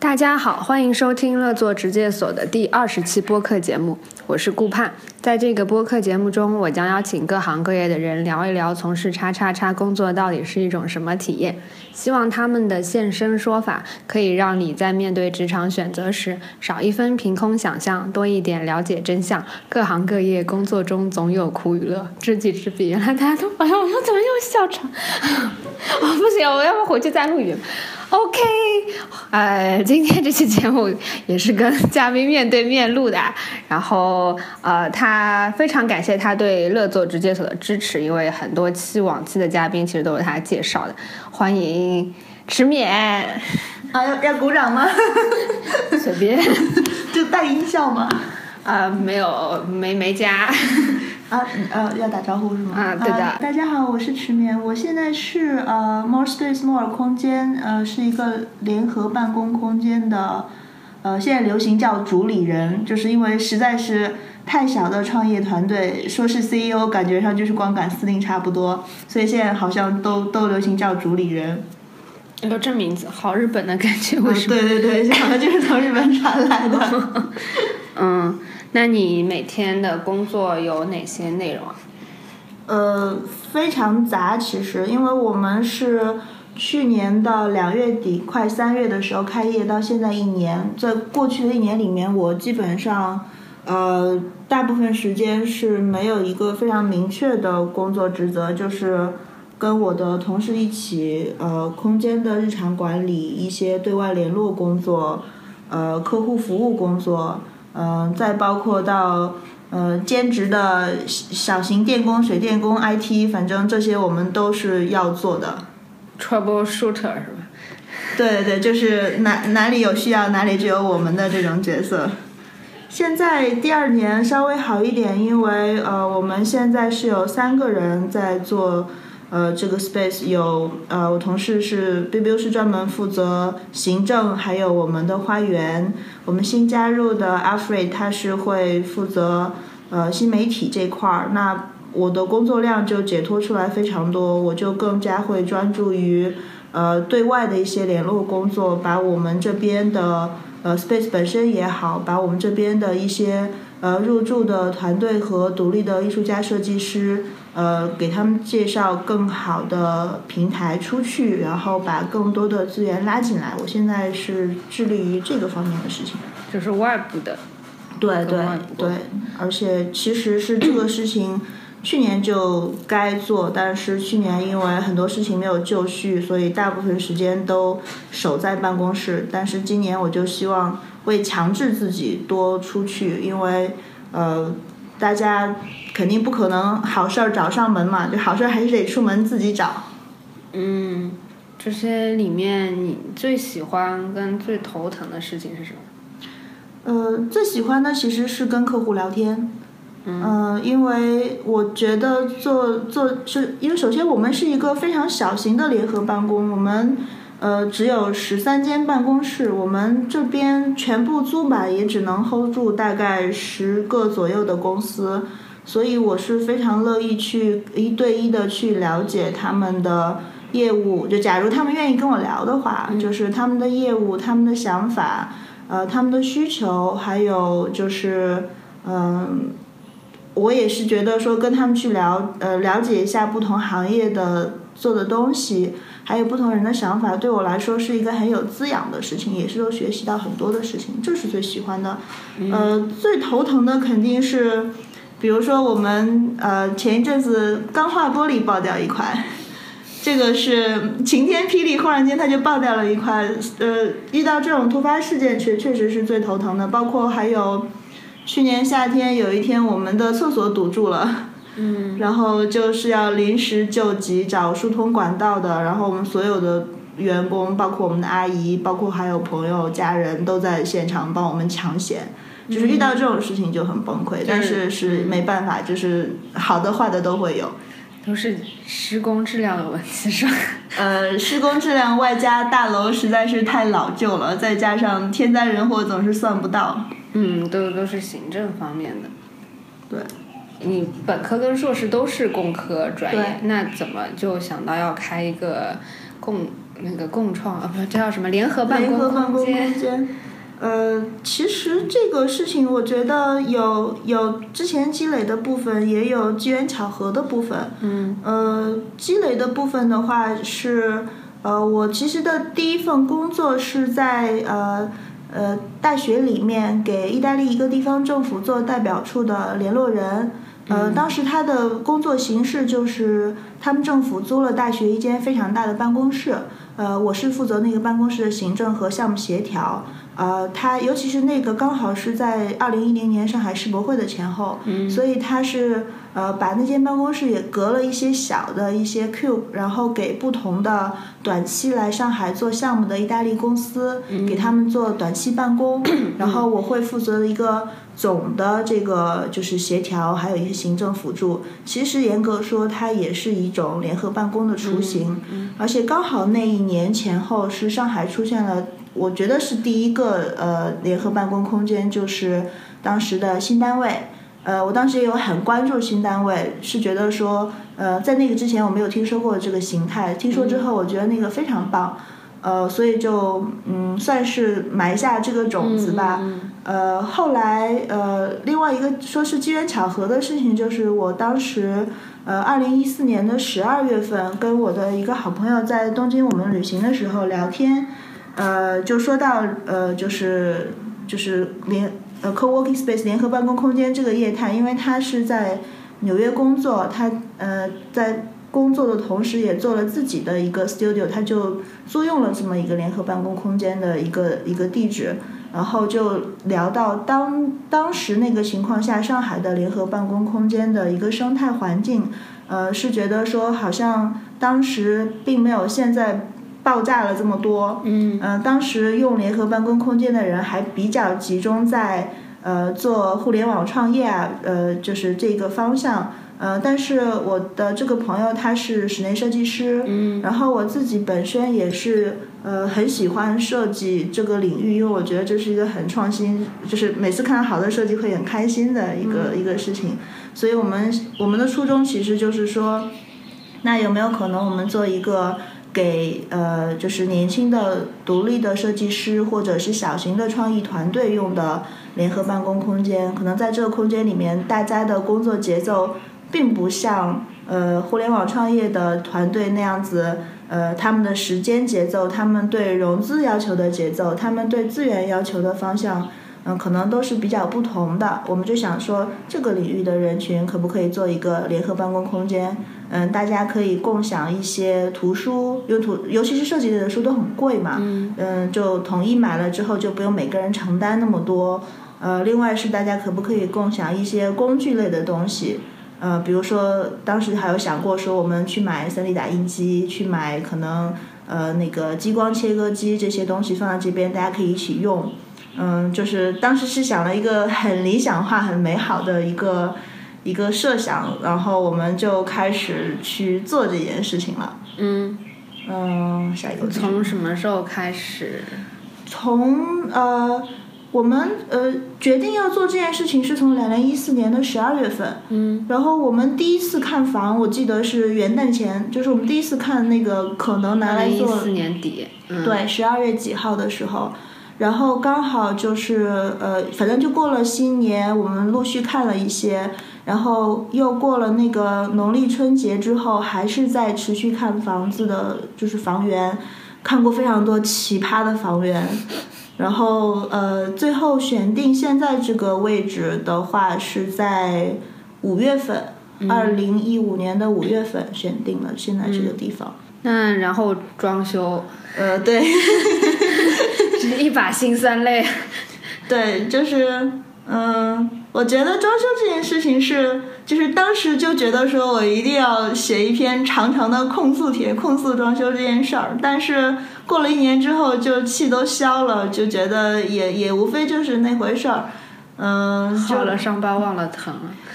大家好，欢迎收听乐作直介所的第二十期播客节目，我是顾盼。在这个播客节目中，我将邀请各行各业的人聊一聊从事叉叉叉工作到底是一种什么体验。希望他们的现身说法可以让你在面对职场选择时少一分凭空想象，多一点了解真相。各行各业工作中总有苦与乐，知己知彼。原来大家都哎呀，我怎么又笑场？哦，不行，我要不回去再录一遍。OK，呃，今天这期节目也是跟嘉宾面对面录的，然后呃，他非常感谢他对乐作直接所的支持，因为很多期往期的嘉宾其实都是他介绍的。欢迎迟勉啊，要要鼓掌吗？随便，就带音效吗？啊，没有，没没加。啊，呃，要打招呼是吗？啊，对的。大家好，我是池眠，我现在是呃，More Space More 空间，呃，是一个联合办公空间的，呃，现在流行叫主理人，就是因为实在是太小的创业团队，说是 CEO，感觉上就是光杆司令差不多，所以现在好像都都流行叫主理人。有这名字，好日本的感觉，为什么？对对对，好像就是从日本传来的。嗯。那你每天的工作有哪些内容啊？呃，非常杂，其实，因为我们是去年的两月底，快三月的时候开业，到现在一年，在过去的一年里面，我基本上，呃，大部分时间是没有一个非常明确的工作职责，就是跟我的同事一起，呃，空间的日常管理，一些对外联络工作，呃，客户服务工作。嗯，再包括到呃兼职的小型电工、水电工、IT，反正这些我们都是要做的。Trouble shooter 是吧？对对，就是哪哪里有需要，哪里就有我们的这种角色。现在第二年稍微好一点，因为呃我们现在是有三个人在做。呃，这个 space 有呃，我同事是 b b u 是专门负责行政，还有我们的花园。我们新加入的 Alfred 他是会负责呃新媒体这块儿。那我的工作量就解脱出来非常多，我就更加会专注于呃对外的一些联络工作，把我们这边的呃 space 本身也好，把我们这边的一些呃入驻的团队和独立的艺术家设计师。呃，给他们介绍更好的平台出去，然后把更多的资源拉进来。我现在是致力于这个方面的事情，就是外部的。对对对，而且其实是这个事情去年就该做，但是去年因为很多事情没有就绪，所以大部分时间都守在办公室。但是今年我就希望会强制自己多出去，因为呃。大家肯定不可能好事儿找上门嘛，就好事儿还是得出门自己找。嗯，这些里面你最喜欢跟最头疼的事情是什么？呃，最喜欢的其实是跟客户聊天。嗯，因为我觉得做做是因为首先我们是一个非常小型的联合办公，我们。呃，只有十三间办公室，我们这边全部租满也只能 hold 住大概十个左右的公司，所以我是非常乐意去一对一的去了解他们的业务。就假如他们愿意跟我聊的话，就是他们的业务、他们的想法、呃，他们的需求，还有就是，嗯，我也是觉得说跟他们去聊，呃，了解一下不同行业的做的东西。还有不同人的想法，对我来说是一个很有滋养的事情，也是都学习到很多的事情，这是最喜欢的。呃，最头疼的肯定是，比如说我们呃前一阵子钢化玻璃爆掉一块，这个是晴天霹雳，忽然间它就爆掉了一块。呃，遇到这种突发事件确确实是最头疼的，包括还有去年夏天有一天我们的厕所堵住了。嗯，然后就是要临时救急，找疏通管道的。然后我们所有的员工，包括我们的阿姨，包括还有朋友、家人都在现场帮我们抢险。就是遇到这种事情就很崩溃，但是是没办法，就是好的坏的都会有。都是施工质量的问题，是吧？呃，施工质量外加大楼实在是太老旧了，再加上天灾人祸总是算不到。嗯，都都是行政方面的。对。你本科跟硕士都是工科专业，那怎么就想到要开一个共那个共创啊，不，这叫什么联合办公空间？呃，其实这个事情，我觉得有有之前积累的部分，也有机缘巧合的部分。嗯。呃，积累的部分的话是，呃，我其实的第一份工作是在呃呃大学里面给意大利一个地方政府做代表处的联络人。呃，当时他的工作形式就是他们政府租了大学一间非常大的办公室。呃，我是负责那个办公室的行政和项目协调。呃，他尤其是那个刚好是在二零一零年上海世博会的前后，所以他是呃把那间办公室也隔了一些小的一些 cube，然后给不同的短期来上海做项目的意大利公司，给他们做短期办公，然后我会负责一个总的这个就是协调，还有一些行政辅助。其实严格说，它也是一种联合办公的雏形，而且刚好那一年前后是上海出现了。我觉得是第一个呃联合办公空间，就是当时的新单位。呃，我当时也有很关注新单位，是觉得说，呃，在那个之前我没有听说过这个形态，听说之后我觉得那个非常棒，呃，所以就嗯算是埋下这个种子吧。呃，后来呃另外一个说是机缘巧合的事情，就是我当时呃二零一四年的十二月份跟我的一个好朋友在东京我们旅行的时候聊天。呃，就说到呃，就是就是联呃 co-working space 联合办公空间这个业态，因为他是在纽约工作，他呃在工作的同时也做了自己的一个 studio，他就租用了这么一个联合办公空间的一个一个地址，然后就聊到当当时那个情况下，上海的联合办公空间的一个生态环境，呃，是觉得说好像当时并没有现在。爆炸了这么多，嗯，呃，当时用联合办公空间的人还比较集中在呃做互联网创业啊，呃，就是这个方向，呃，但是我的这个朋友他是室内设计师，嗯，然后我自己本身也是呃很喜欢设计这个领域，因为我觉得这是一个很创新，就是每次看到好的设计会很开心的一个一个事情，所以我们我们的初衷其实就是说，那有没有可能我们做一个。给呃，就是年轻的独立的设计师或者是小型的创意团队用的联合办公空间，可能在这个空间里面，大家的工作节奏并不像呃互联网创业的团队那样子，呃，他们的时间节奏，他们对融资要求的节奏，他们对资源要求的方向，嗯，可能都是比较不同的。我们就想说，这个领域的人群可不可以做一个联合办公空间？嗯，大家可以共享一些图书，因为图尤其是设计类的书都很贵嘛。嗯，就统一买了之后，就不用每个人承担那么多。呃，另外是大家可不可以共享一些工具类的东西？呃，比如说当时还有想过说，我们去买 3D 打印机，去买可能呃那个激光切割机这些东西放在这边，大家可以一起用。嗯，就是当时是想了一个很理想化、很美好的一个。一个设想，然后我们就开始去做这件事情了。嗯嗯，下一个从什么时候开始？从呃，我们呃决定要做这件事情是从两零一四年的十二月份。嗯，然后我们第一次看房，我记得是元旦前，就是我们第一次看那个可能拿来做。一四年底。对，十二月几号的时候。然后刚好就是呃，反正就过了新年，我们陆续看了一些，然后又过了那个农历春节之后，还是在持续看房子的，就是房源，看过非常多奇葩的房源，然后呃，最后选定现在这个位置的话，是在五月份，二零一五年的五月份选定了现在这个地方。那然后装修，呃，对。一把辛酸泪，对，就是，嗯，我觉得装修这件事情是，就是当时就觉得说我一定要写一篇长长的控诉帖，控诉装修这件事儿。但是过了一年之后，就气都消了，就觉得也也无非就是那回事儿，嗯，好了伤疤忘了疼，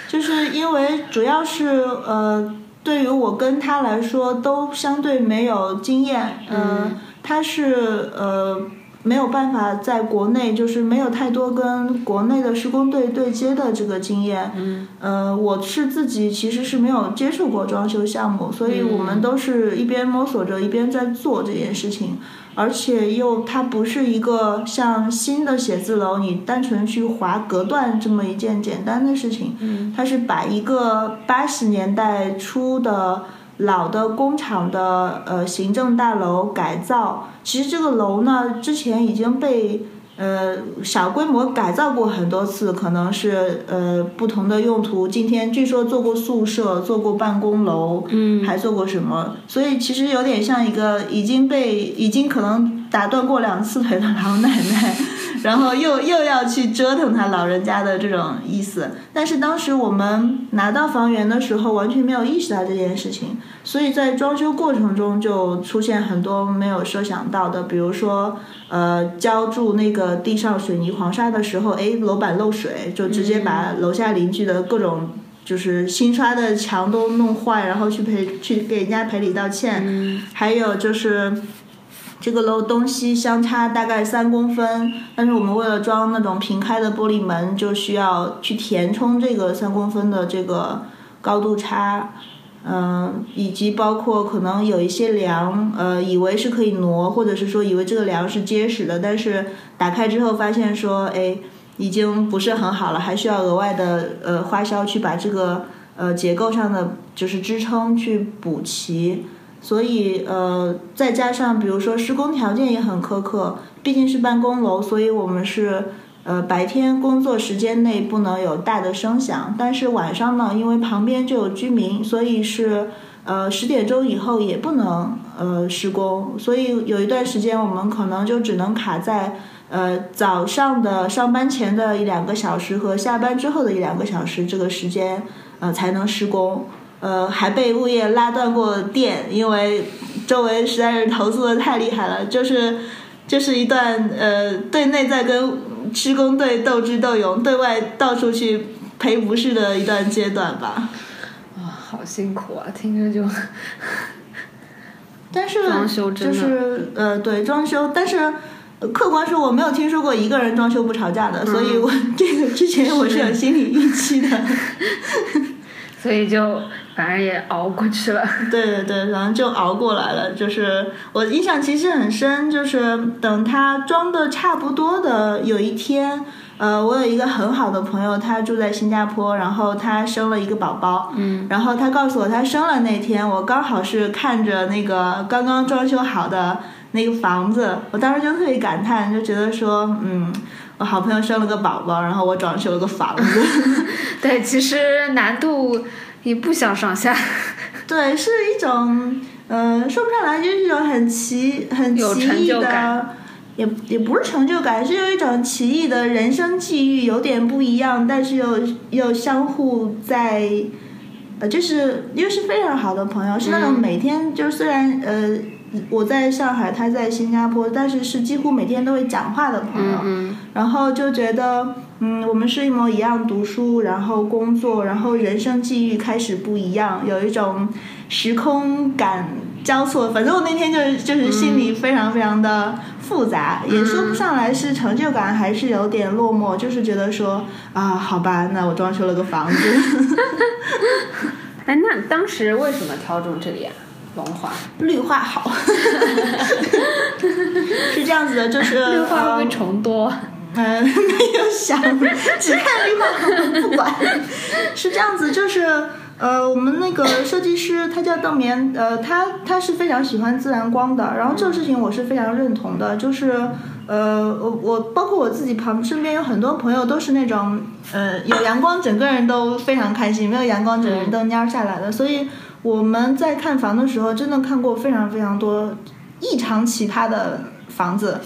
就是因为主要是呃，对于我跟他来说都相对没有经验，嗯，他是呃。没有办法在国内，就是没有太多跟国内的施工队对接的这个经验。嗯，呃，我是自己其实是没有接触过装修项目，所以我们都是一边摸索着一边在做这件事情，而且又它不是一个像新的写字楼，你单纯去划隔断这么一件简单的事情。嗯，它是把一个八十年代初的。老的工厂的呃行政大楼改造，其实这个楼呢之前已经被呃小规模改造过很多次，可能是呃不同的用途。今天据说做过宿舍，做过办公楼，嗯，还做过什么？所以其实有点像一个已经被已经可能打断过两次腿的老奶奶。然后又又要去折腾他老人家的这种意思，但是当时我们拿到房源的时候，完全没有意识到这件事情，所以在装修过程中就出现很多没有设想到的，比如说，呃，浇筑那个地上水泥黄沙的时候，哎，楼板漏水，就直接把楼下邻居的各种就是新刷的墙都弄坏，然后去赔去给人家赔礼道歉，还有就是。这个楼东西相差大概三公分，但是我们为了装那种平开的玻璃门，就需要去填充这个三公分的这个高度差，嗯，以及包括可能有一些梁，呃，以为是可以挪，或者是说以为这个梁是结实的，但是打开之后发现说，哎，已经不是很好了，还需要额外的呃花销去把这个呃结构上的就是支撑去补齐。所以，呃，再加上比如说施工条件也很苛刻，毕竟是办公楼，所以我们是，呃，白天工作时间内不能有大的声响，但是晚上呢，因为旁边就有居民，所以是，呃，十点钟以后也不能，呃，施工。所以有一段时间我们可能就只能卡在，呃，早上的上班前的一两个小时和下班之后的一两个小时这个时间，呃，才能施工。呃，还被物业拉断过电，因为周围实在是投诉的太厉害了，就是就是一段呃，对内在跟施工队斗智斗勇，对外到处去赔不是的一段阶段吧。哇，好辛苦啊，听着就。但是装修就是呃，对装修，但是客观说我没有听说过一个人装修不吵架的，所以我这个之前我是有心理预期的。所以就反正也熬过去了。对对对，然后就熬过来了。就是我印象其实很深，就是等他装的差不多的有一天，呃，我有一个很好的朋友，他住在新加坡，然后他生了一个宝宝。嗯。然后他告诉我，他生了那天，我刚好是看着那个刚刚装修好的那个房子，我当时就特别感叹，就觉得说，嗯。我好朋友生了个宝宝，然后我装修了个房子。对，其实难度也不相上下。对，是一种，呃，说不上来，就是一种很奇、很奇异的，也也不是成就感，是有一种奇异的人生际遇，有点不一样，但是又又相互在，呃，就是又是非常好的朋友，是那种每天就虽然呃。我在上海，他在新加坡，但是是几乎每天都会讲话的朋友。嗯然后就觉得，嗯，我们是一模一样读书，然后工作，然后人生际遇开始不一样，有一种时空感交错。反正我那天就是就是心里非常非常的复杂，也说不上来是成就感还是有点落寞，就是觉得说啊，好吧，那我装修了个房子。哎，那当时为什么挑中这里啊？龙华绿化好，是这样子的，就是 绿化会虫多。嗯，没有想，只看绿化不管。是这样子，就是呃，我们那个设计师他叫邓棉，呃，他他是非常喜欢自然光的。然后这个事情我是非常认同的，就是呃，我我包括我自己旁身边有很多朋友都是那种呃有阳光整个人都非常开心，没有阳光整个人都蔫下来的，所以。我们在看房的时候，真的看过非常非常多异常奇葩的房子，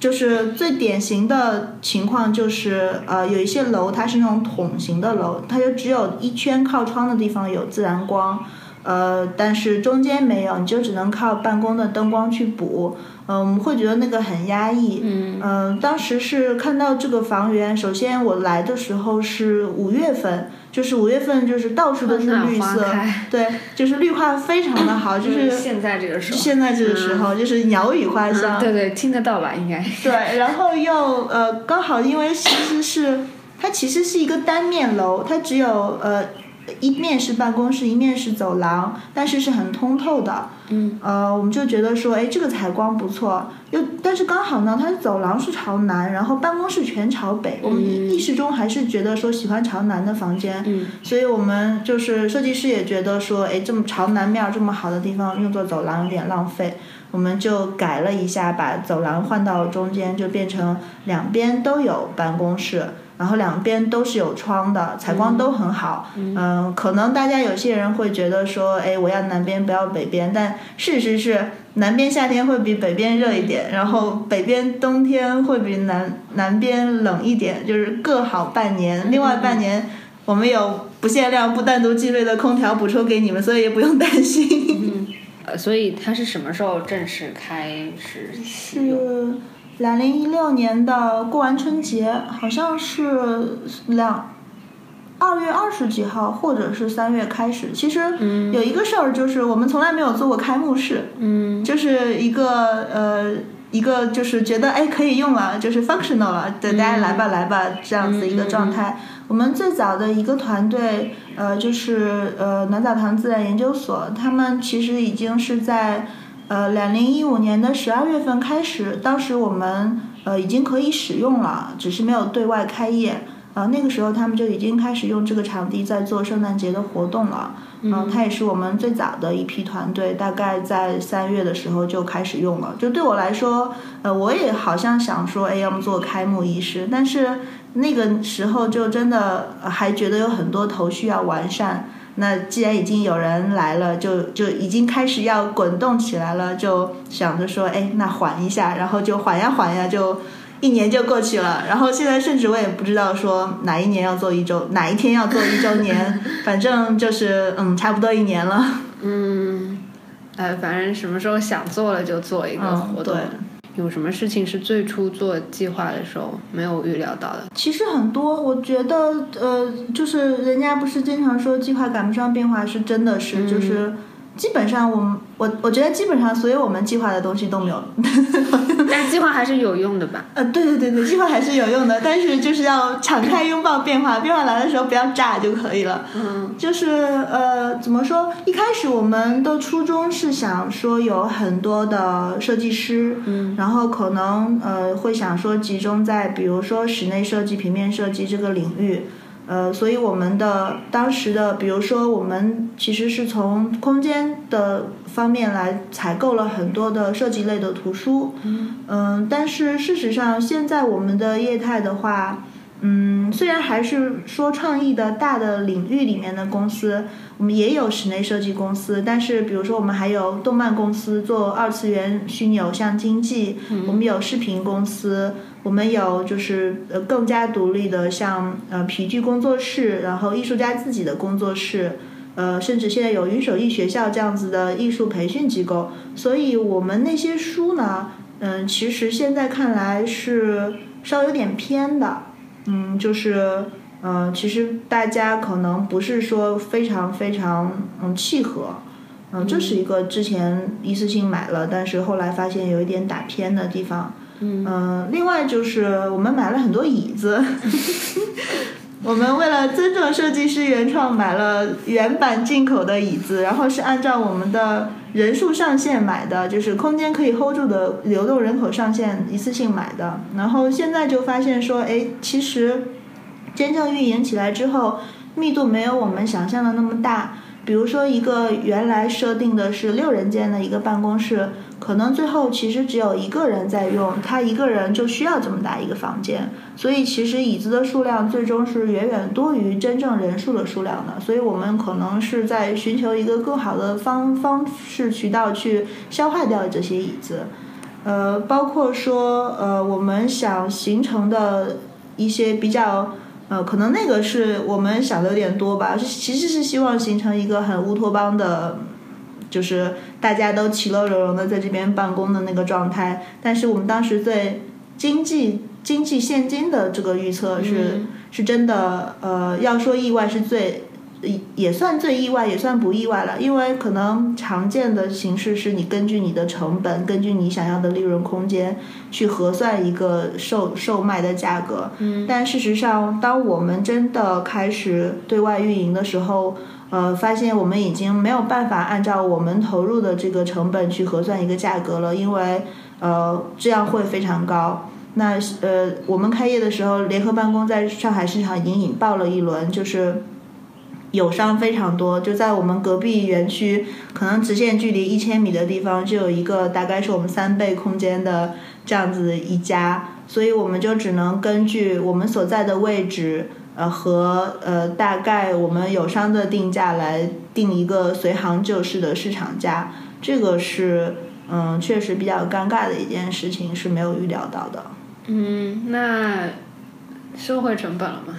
就是最典型的情况就是，呃，有一些楼它是那种筒形的楼，它就只有一圈靠窗的地方有自然光，呃，但是中间没有，你就只能靠办公的灯光去补，嗯，我们会觉得那个很压抑，嗯，当时是看到这个房源，首先我来的时候是五月份。就是五月份就是到处都是绿色，对，就是绿化非常的好，就是现在这个时候，现在这个时候就是鸟语花香，对对，听得到吧？应该对，然后又呃刚好因为其实是它其实是一个单面楼，它只有呃。一面是办公室，一面是走廊，但是是很通透的。嗯，呃，我们就觉得说，哎，这个采光不错。又但是刚好呢，它的走廊是朝南，然后办公室全朝北。我们意识中还是觉得说喜欢朝南的房间。嗯，所以我们就是设计师也觉得说，哎，这么朝南面这么好的地方用作走廊有点浪费，我们就改了一下，把走廊换到中间，就变成两边都有办公室。然后两边都是有窗的，采光都很好。嗯，可能大家有些人会觉得说，哎，我要南边不要北边，但事实是南边夏天会比北边热一点，然后北边冬天会比南南边冷一点，就是各好半年。另外半年我们有不限量、不单独计费的空调补充给你们，所以也不用担心。呃，所以它是什么时候正式开始使用？两零一六年的过完春节，好像是两二月二十几号，或者是三月开始。其实有一个事儿，就是我们从来没有做过开幕式，嗯，就是一个呃一个就是觉得哎可以用了，就是 functional 了，对大家来吧来吧这样子一个状态。我们最早的一个团队，呃，就是呃暖澡堂自然研究所，他们其实已经是在。呃，两零一五年的十二月份开始，当时我们呃已经可以使用了，只是没有对外开业。呃，那个时候他们就已经开始用这个场地在做圣诞节的活动了。嗯，他也是我们最早的一批团队，大概在三月的时候就开始用了。就对我来说，呃，我也好像想说，哎，要么做开幕仪式，但是那个时候就真的还觉得有很多头绪要完善。那既然已经有人来了，就就已经开始要滚动起来了，就想着说，哎，那缓一下，然后就缓呀缓呀，就一年就过去了。然后现在甚至我也不知道说哪一年要做一周，哪一天要做一周年，反正就是嗯，差不多一年了。嗯，哎，反正什么时候想做了就做一个活动。有什么事情是最初做计划的时候没有预料到的？其实很多，我觉得，呃，就是人家不是经常说计划赶不上变化，是真的是，就是基本上我们。我我觉得基本上所有我们计划的东西都没有，但计划还是有用的吧？呃，对对对对，计划还是有用的，但是就是要敞开拥抱变化，变化来的时候不要炸就可以了。嗯，就是呃，怎么说？一开始我们的初衷是想说有很多的设计师，嗯，然后可能呃会想说集中在比如说室内设计、平面设计这个领域。呃，所以我们的当时的，比如说，我们其实是从空间的方面来采购了很多的设计类的图书。嗯，但是事实上，现在我们的业态的话。嗯，虽然还是说创意的大的领域里面的公司，我们也有室内设计公司，但是比如说我们还有动漫公司做二次元虚拟偶像经济，我们有视频公司，我们有就是呃更加独立的像呃皮具工作室，然后艺术家自己的工作室，呃甚至现在有云手艺学校这样子的艺术培训机构，所以我们那些书呢，嗯，其实现在看来是稍微有点偏的。嗯，就是，嗯，其实大家可能不是说非常非常嗯契合，嗯，这是一个之前一次性买了，但是后来发现有一点打偏的地方。嗯，另外就是我们买了很多椅子，我们为了尊重设计师原创，买了原版进口的椅子，然后是按照我们的人数上限买的，就是空间可以 hold 住的流动人口上限一次性买的。然后现在就发现说，哎，其实真正运营起来之后，密度没有我们想象的那么大。比如说，一个原来设定的是六人间的一个办公室，可能最后其实只有一个人在用，他一个人就需要这么大一个房间，所以其实椅子的数量最终是远远多于真正人数的数量的。所以我们可能是在寻求一个更好的方方式渠道去消化掉这些椅子，呃，包括说呃，我们想形成的一些比较。呃，可能那个是我们想的有点多吧，其实是希望形成一个很乌托邦的，就是大家都其乐融融的在这边办公的那个状态。但是我们当时对经济经济现金的这个预测是是真的，呃，要说意外是最。也算最意外，也算不意外了，因为可能常见的形式是你根据你的成本，根据你想要的利润空间去核算一个售售卖的价格。嗯，但事实上，当我们真的开始对外运营的时候，呃，发现我们已经没有办法按照我们投入的这个成本去核算一个价格了，因为呃，这样会非常高。那呃，我们开业的时候，联合办公在上海市场已经引爆了一轮，就是。友商非常多，就在我们隔壁园区，可能直线距离一千米的地方，就有一个大概是我们三倍空间的这样子一家，所以我们就只能根据我们所在的位置，呃和呃大概我们友商的定价来定一个随行就市的市场价，这个是嗯确实比较尴尬的一件事情，是没有预料到的。嗯，那收回成本了吗？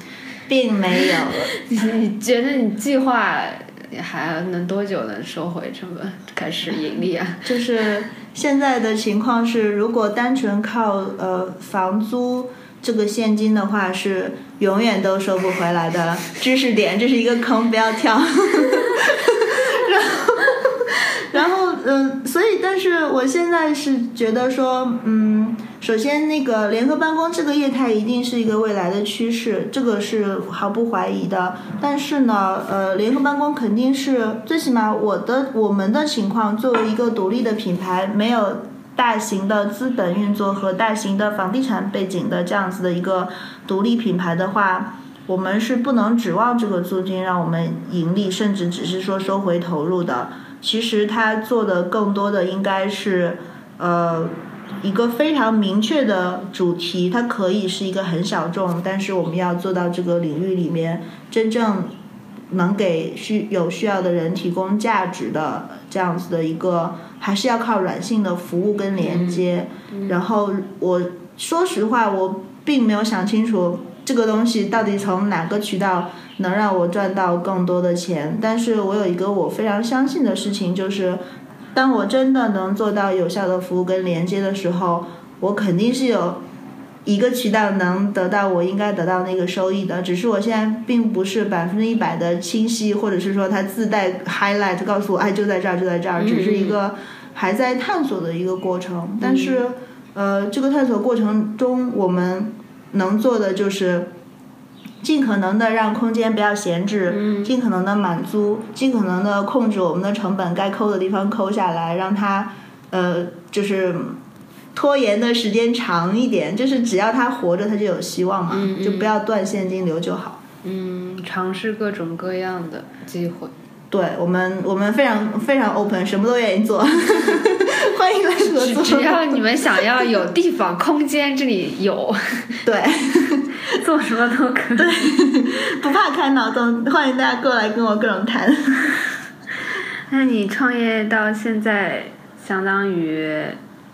并没有，你觉得你计划还能多久能收回成本，开始盈利啊？就是现在的情况是，如果单纯靠呃房租这个现金的话，是永远都收不回来的。知识点，这是一个坑，不要跳。然后，然后，嗯，所以，但是我现在是觉得说，嗯。首先，那个联合办公这个业态一定是一个未来的趋势，这个是毫不怀疑的。但是呢，呃，联合办公肯定是最起码我的我们的情况，作为一个独立的品牌，没有大型的资本运作和大型的房地产背景的这样子的一个独立品牌的话，我们是不能指望这个租金让我们盈利，甚至只是说收回投入的。其实他做的更多的应该是，呃。一个非常明确的主题，它可以是一个很小众，但是我们要做到这个领域里面真正能给需有需要的人提供价值的这样子的一个，还是要靠软性的服务跟连接。然后我说实话，我并没有想清楚这个东西到底从哪个渠道能让我赚到更多的钱。但是我有一个我非常相信的事情，就是。当我真的能做到有效的服务跟连接的时候，我肯定是有一个渠道能得到我应该得到那个收益的。只是我现在并不是百分之一百的清晰，或者是说它自带 highlight 告诉我，哎，就在这儿，就在这儿，只是一个还在探索的一个过程。但是，呃，这个探索过程中，我们能做的就是。尽可能的让空间不要闲置，尽可能的满足，尽可能的控制我们的成本，该抠的地方抠下来，让它呃就是拖延的时间长一点，就是只要他活着，他就有希望嘛，就不要断现金流就好。嗯，尝试各种各样的机会。对我们，我们非常非常 open，什么都愿意做，欢迎来合作。只要你们想要有地方空间，这里有。对，做什么都可以。对，不怕开脑洞，欢迎大家过来跟我各种谈。那你创业到现在相当于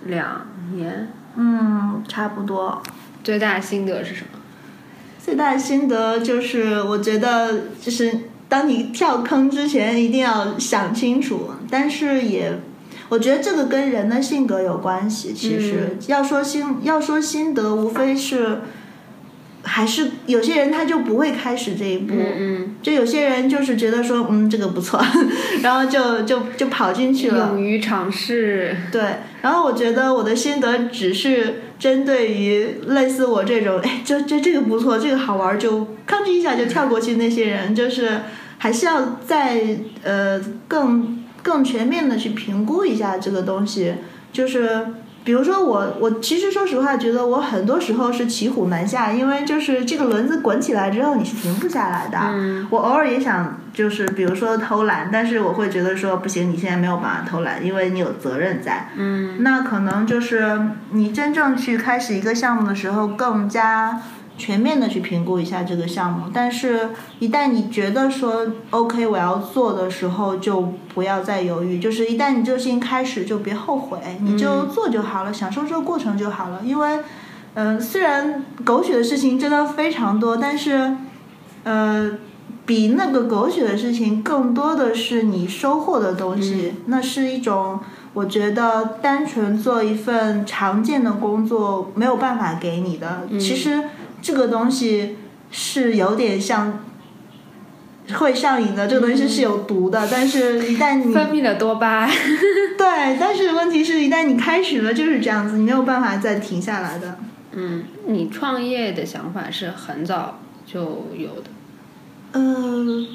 两年？嗯，差不多。最大的心得是什么？最大的心得就是，我觉得就是。当你跳坑之前，一定要想清楚。但是也，我觉得这个跟人的性格有关系。其实要说心，要说心得，无非是。还是有些人他就不会开始这一步，嗯就有些人就是觉得说，嗯，这个不错，然后就就就跑进去了。勇于尝试。对，然后我觉得我的心得只是针对于类似我这种，哎，这这这个不错，这个好玩，就吭哧一下就跳过去那些人，就是还是要再呃更更全面的去评估一下这个东西，就是。比如说我，我其实说实话，觉得我很多时候是骑虎难下，因为就是这个轮子滚起来之后，你是停不下来的。我偶尔也想，就是比如说偷懒，但是我会觉得说不行，你现在没有办法偷懒，因为你有责任在。嗯，那可能就是你真正去开始一个项目的时候，更加。全面的去评估一下这个项目，但是，一旦你觉得说 OK 我要做的时候，就不要再犹豫。就是一旦你这个事情开始，就别后悔，你就做就好了，享受这个过程就好了。因为，嗯，虽然狗血的事情真的非常多，但是，呃，比那个狗血的事情更多的是你收获的东西。那是一种。我觉得单纯做一份常见的工作没有办法给你的。其实这个东西是有点像会上瘾的，这个东西是有毒的。但是，一旦你分泌了多巴胺，对，但是问题是一旦你开始了，就是这样子，你没有办法再停下来的。嗯，你创业的想法是很早就有的。嗯，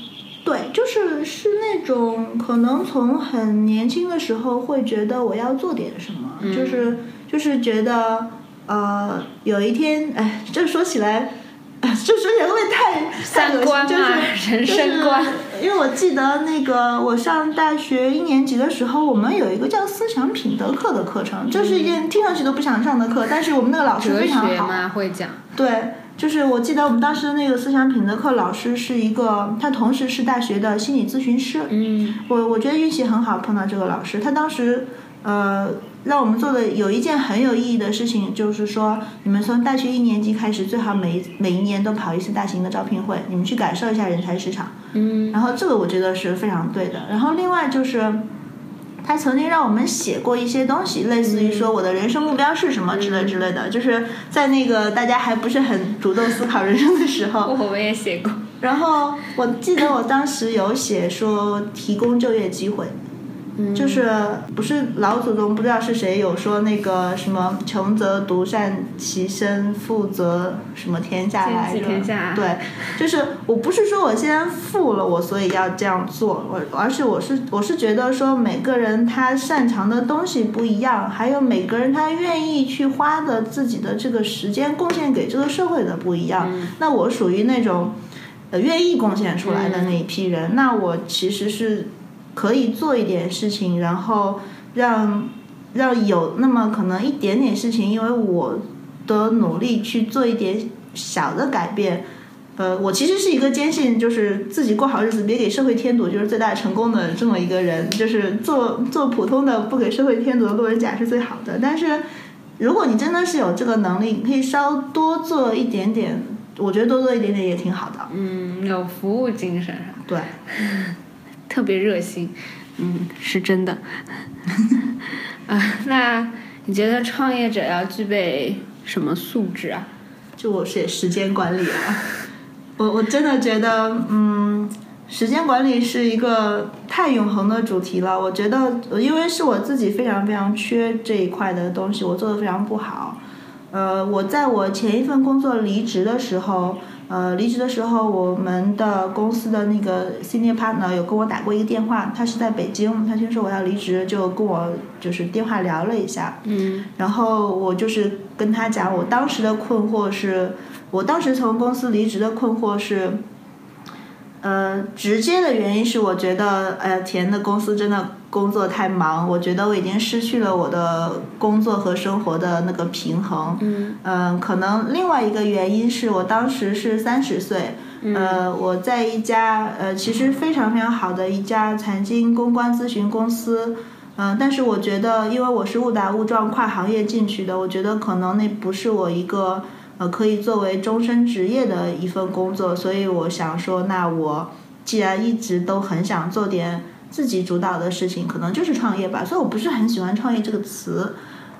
对，就是是那种可能从很年轻的时候会觉得我要做点什么，就是就是觉得呃有一天，哎，这说起来，这说起来会不会太三观嘛，人生观？因为我记得那个我上大学一年级的时候，我们有一个叫思想品德课的课程，这是一件听上去都不想上的课，但是我们那个老师非常好，会讲对。就是我记得我们当时那个思想品德课老师是一个，他同时是大学的心理咨询师。嗯，我我觉得运气很好碰到这个老师。他当时呃让我们做的有一件很有意义的事情，就是说你们从大学一年级开始，最好每每一年都跑一次大型的招聘会，你们去感受一下人才市场。嗯，然后这个我觉得是非常对的。然后另外就是。他曾经让我们写过一些东西，类似于说我的人生目标是什么之类之类的，就是在那个大家还不是很主动思考人生的时候。我们也写过。然后我记得我当时有写说提供就业机会。就是不是老祖宗不知道是谁有说那个什么穷则独善其身，富则什么天下来着？对，就是我不是说我现在富了，我所以要这样做，我而是我是我是觉得说每个人他擅长的东西不一样，还有每个人他愿意去花的自己的这个时间贡献给这个社会的不一样。那我属于那种呃愿意贡献出来的那一批人，那我其实是。可以做一点事情，然后让让有那么可能一点点事情，因为我的努力去做一点小的改变。呃，我其实是一个坚信，就是自己过好日子，别给社会添堵，就是最大成功的这么一个人。就是做做普通的，不给社会添堵的路人甲是最好的。但是，如果你真的是有这个能力，你可以稍多做一点点，我觉得多做一点点也挺好的。嗯，有服务精神。对。特别热心，嗯，是真的。啊，那你觉得创业者要具备什么素质啊？就我写时间管理啊，我我真的觉得，嗯，时间管理是一个太永恒的主题了。我觉得，因为是我自己非常非常缺这一块的东西，我做的非常不好。呃，我在我前一份工作离职的时候。呃，离职的时候，我们的公司的那个 senior partner 有跟我打过一个电话，他是在北京，他听说我要离职，就跟我就是电话聊了一下。嗯。然后我就是跟他讲，我当时的困惑是，我当时从公司离职的困惑是，呃，直接的原因是我觉得，哎呀，田的公司真的。工作太忙，我觉得我已经失去了我的工作和生活的那个平衡。嗯，嗯，可能另外一个原因是我当时是三十岁，呃，我在一家呃其实非常非常好的一家财经公关咨询公司，嗯，但是我觉得因为我是误打误撞跨行业进去的，我觉得可能那不是我一个呃可以作为终身职业的一份工作，所以我想说，那我既然一直都很想做点。自己主导的事情可能就是创业吧，所以我不是很喜欢“创业”这个词，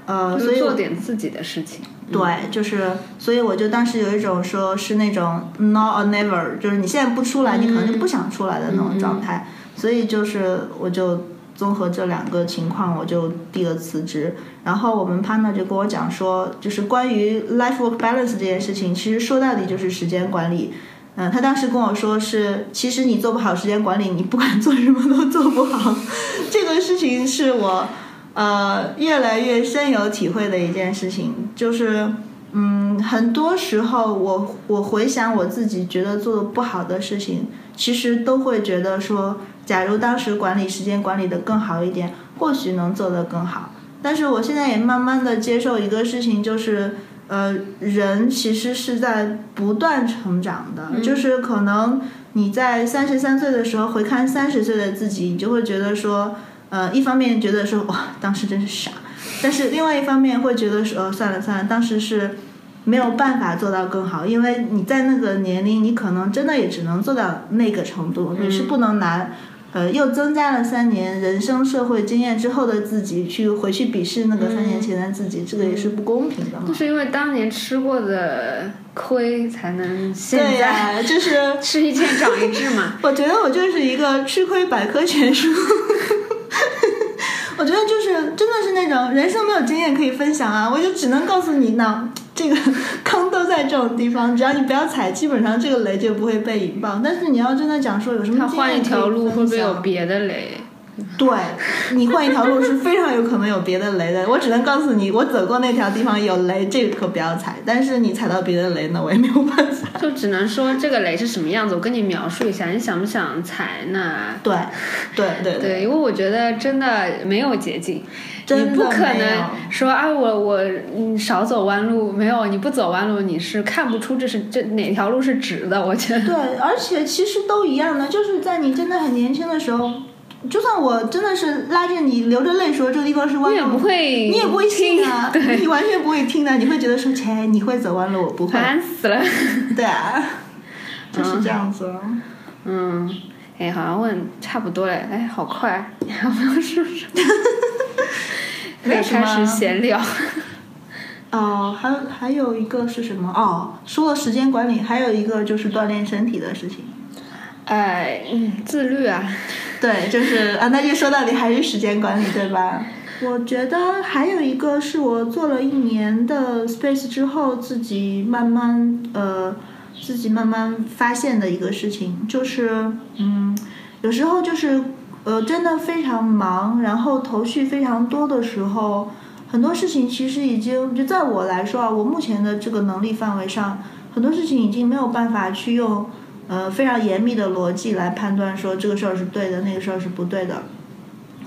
呃，所以做点自己的事情。对，就是，所以我就当时有一种说是那种 “not or never”，就是你现在不出来，你可能就不想出来的那种状态。所以就是我就综合这两个情况，我就递了辞职。然后我们 partner 就跟我讲说，就是关于 life work balance 这件事情，其实说到底就是时间管理。嗯，他当时跟我说是，其实你做不好时间管理，你不管做什么都做不好。这个事情是我呃越来越深有体会的一件事情，就是嗯，很多时候我我回想我自己觉得做的不好的事情，其实都会觉得说，假如当时管理时间管理的更好一点，或许能做得更好。但是我现在也慢慢的接受一个事情，就是。呃，人其实是在不断成长的，就是可能你在三十三岁的时候回看三十岁的自己，你就会觉得说，呃，一方面觉得说哇，当时真是傻，但是另外一方面会觉得说，算了算了，当时是没有办法做到更好，因为你在那个年龄，你可能真的也只能做到那个程度，你是不能拿呃，又增加了三年人生社会经验之后的自己去回去鄙视那个三年前的自己，这个也是不公平的嘛。就是因为当年吃过的亏，才能现对在呀、就是 吃一堑长一智嘛。我觉得我就是一个吃亏百科全书。我觉得就是真的是那种人生没有经验可以分享啊，我就只能告诉你呢，这个 坑都在这种地方，只要你不要踩，基本上这个雷就不会被引爆。但是你要真的讲说有什么他换一条路会不会有别的雷？对你换一条路是非常有可能有别的雷的，我只能告诉你，我走过那条地方有雷，这个可不要踩。但是你踩到别的雷呢，我也没有办法。就只能说这个雷是什么样子，我跟你描述一下，你想不想踩呢？对，对对对，因为我觉得真的没有捷径，你不可能说啊，我我嗯少走弯路，没有，你不走弯路，你是看不出这是这哪条路是直的。我觉得，对，而且其实都一样的，就是在你真的很年轻的时候，就算我真的是拉着你流着泪说这个地方是弯路，你也不会，你也不会听啊，你完全不会听的，你会觉得说，切，你会走弯路，我不会，烦死了。对啊，就是这样子。嗯，哎，好像问差不多了，哎，好快，你 还有没有说什么？可以没有什么开始闲聊。哦，还有还有一个是什么？哦，说了时间管理，还有一个就是锻炼身体的事情。哎，嗯，自律啊，对，就是啊，那就说到底还是时间管理，对吧？我觉得还有一个是我做了一年的 Space 之后，自己慢慢呃，自己慢慢发现的一个事情，就是嗯，有时候就是呃，真的非常忙，然后头绪非常多的时候，很多事情其实已经就在我来说啊，我目前的这个能力范围上，很多事情已经没有办法去用呃非常严密的逻辑来判断说这个事儿是对的，那个事儿是不对的。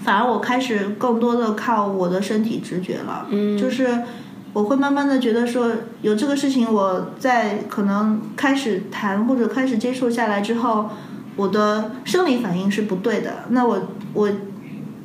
反而我开始更多的靠我的身体直觉了，嗯。就是我会慢慢的觉得说，有这个事情，我在可能开始谈或者开始接触下来之后，我的生理反应是不对的，那我我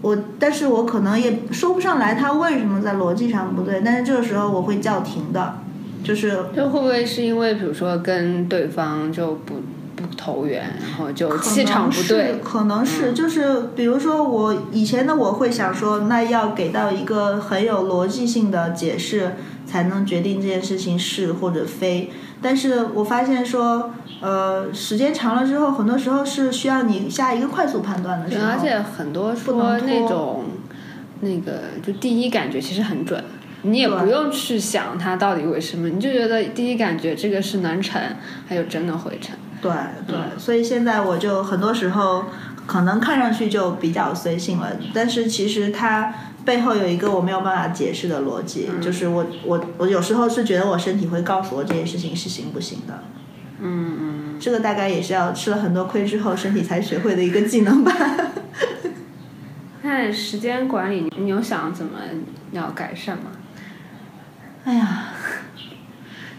我，但是我可能也说不上来他为什么在逻辑上不对，但是这个时候我会叫停的，就是就会不会是因为比如说跟对方就不不投缘，然后就气场不对？可能是，就是比如说我以前的我会想说，那要给到一个很有逻辑性的解释，才能决定这件事情是或者非。但是我发现说，呃，时间长了之后，很多时候是需要你下一个快速判断的时对，候。而且很多说那种那个就第一感觉其实很准，你也不用去想它到底为什么，你就觉得第一感觉这个是能成，还有真的会成。对对，所以现在我就很多时候可能看上去就比较随性了，但是其实它背后有一个我没有办法解释的逻辑，就是我我我有时候是觉得我身体会告诉我这件事情是行不行的。嗯嗯，这个大概也是要吃了很多亏之后，身体才学会的一个技能吧。那时间管理，你有想怎么要改善吗？哎呀，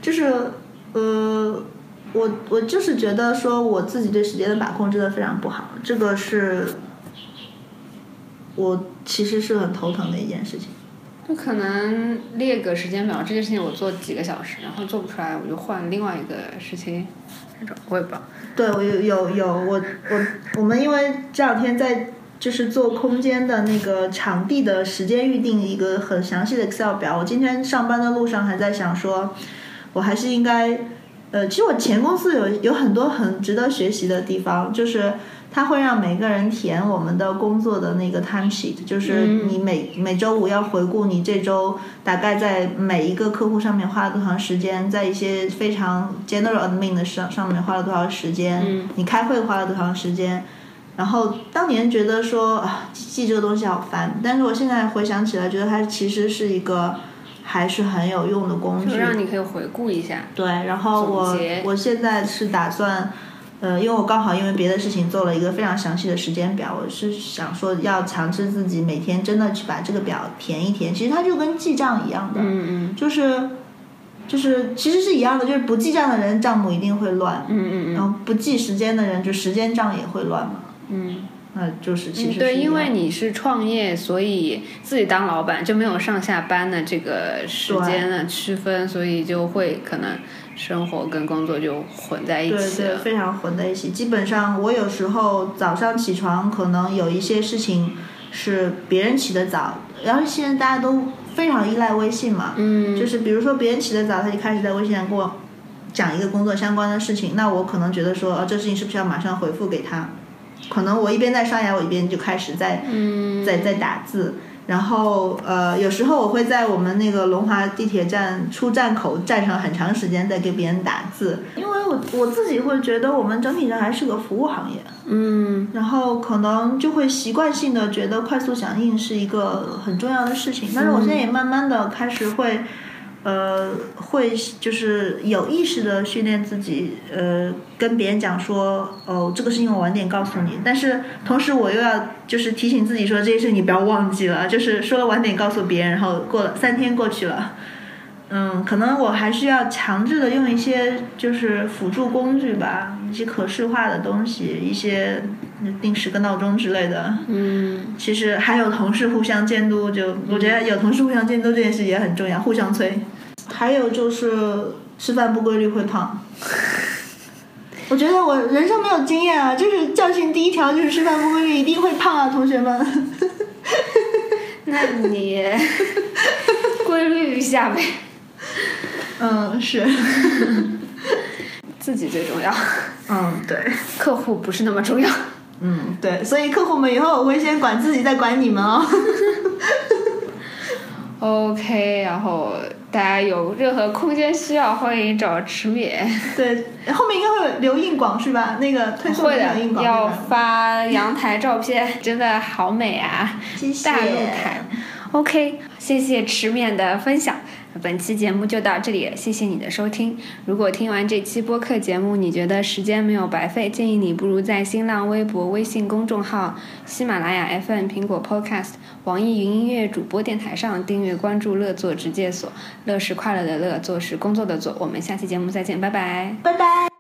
就是呃，我我就是觉得说我自己对时间的把控真的非常不好，这个是我其实是很头疼的一件事情。就可能列个时间表，这件事情我做几个小时，然后做不出来，我就换另外一个事情，那种我也不知道。对，我有有有我我我们因为这两天在就是做空间的那个场地的时间预定一个很详细的 Excel 表。我今天上班的路上还在想说，我还是应该，呃，其实我前公司有有很多很值得学习的地方，就是它会让每个人填我们的工作的那个 time sheet，就是你每、每周五要回顾你这周大概在每一个客户上面花了多长时间，在一些非常 general admin 的上上面花了多少时间，你开会花了多长时间。然后当年觉得说啊，记这个东西好烦，但是我现在回想起来，觉得它其实是一个还是很有用的工具。就让你可以回顾一下。对，然后我我现在是打算，呃，因为我刚好因为别的事情做了一个非常详细的时间表，我是想说要强制自己每天真的去把这个表填一填。其实它就跟记账一样的，嗯嗯就是就是其实是一样的，就是不记账的人账目一定会乱，嗯嗯然后不记时间的人就时间账也会乱嘛。嗯那就是其嗯，对，实是一因为你是创业，所以自己当老板就没有上下班的这个时间的区分，所以就会可能生活跟工作就混在一起对对，非常混在一起。基本上我有时候早上起床，可能有一些事情是别人起得早，然后现在大家都非常依赖微信嘛，嗯，就是比如说别人起得早，他就开始在微信上跟我讲一个工作相关的事情，那我可能觉得说，呃，这事情是不是要马上回复给他？可能我一边在刷牙，我一边就开始在嗯在在打字。然后呃，有时候我会在我们那个龙华地铁站出站口站上很长时间，在给别人打字，因为我我自己会觉得我们整体上还是个服务行业，嗯然后可能就会习惯性的觉得快速响应是一个很重要的事情。但是我现在也慢慢的开始会，呃，会就是有意识的训练自己，呃，跟别人讲说，哦，这个事情我晚点告诉你。但是同时我又要就是提醒自己说，这些事情你不要忘记了，就是说了晚点告诉别人，然后过了三天过去了。嗯，可能我还是要强制的用一些就是辅助工具吧，一些可视化的东西，一些定时跟闹钟之类的。嗯其实还有同事互相监督，就我觉得有同事互相监督这件事也很重要，互相催。还有就是吃饭不规律会胖。我觉得我人生没有经验啊，就是教训第一条就是吃饭不规律一定会胖啊，同学们。那你 规律一下呗，嗯，是。自己最重要，嗯，对。客户不是那么重要。嗯，对，所以客户们以后我会先管自己，再管你们哦。OK，然后大家有任何空间需要，欢迎找池冕。对，后面应该会有留硬广是吧？那个推送会的硬，广要发阳台照片，真的好美啊！谢谢大露台。OK，谢谢池冕的分享。本期节目就到这里，谢谢你的收听。如果听完这期播客节目，你觉得时间没有白费，建议你不如在新浪微博、微信公众号、喜马拉雅 FM、苹果 Podcast、网易云音乐主播电台上订阅关注“乐作直介所”。乐是快乐的乐，做是工作的作。我们下期节目再见，拜拜。拜拜。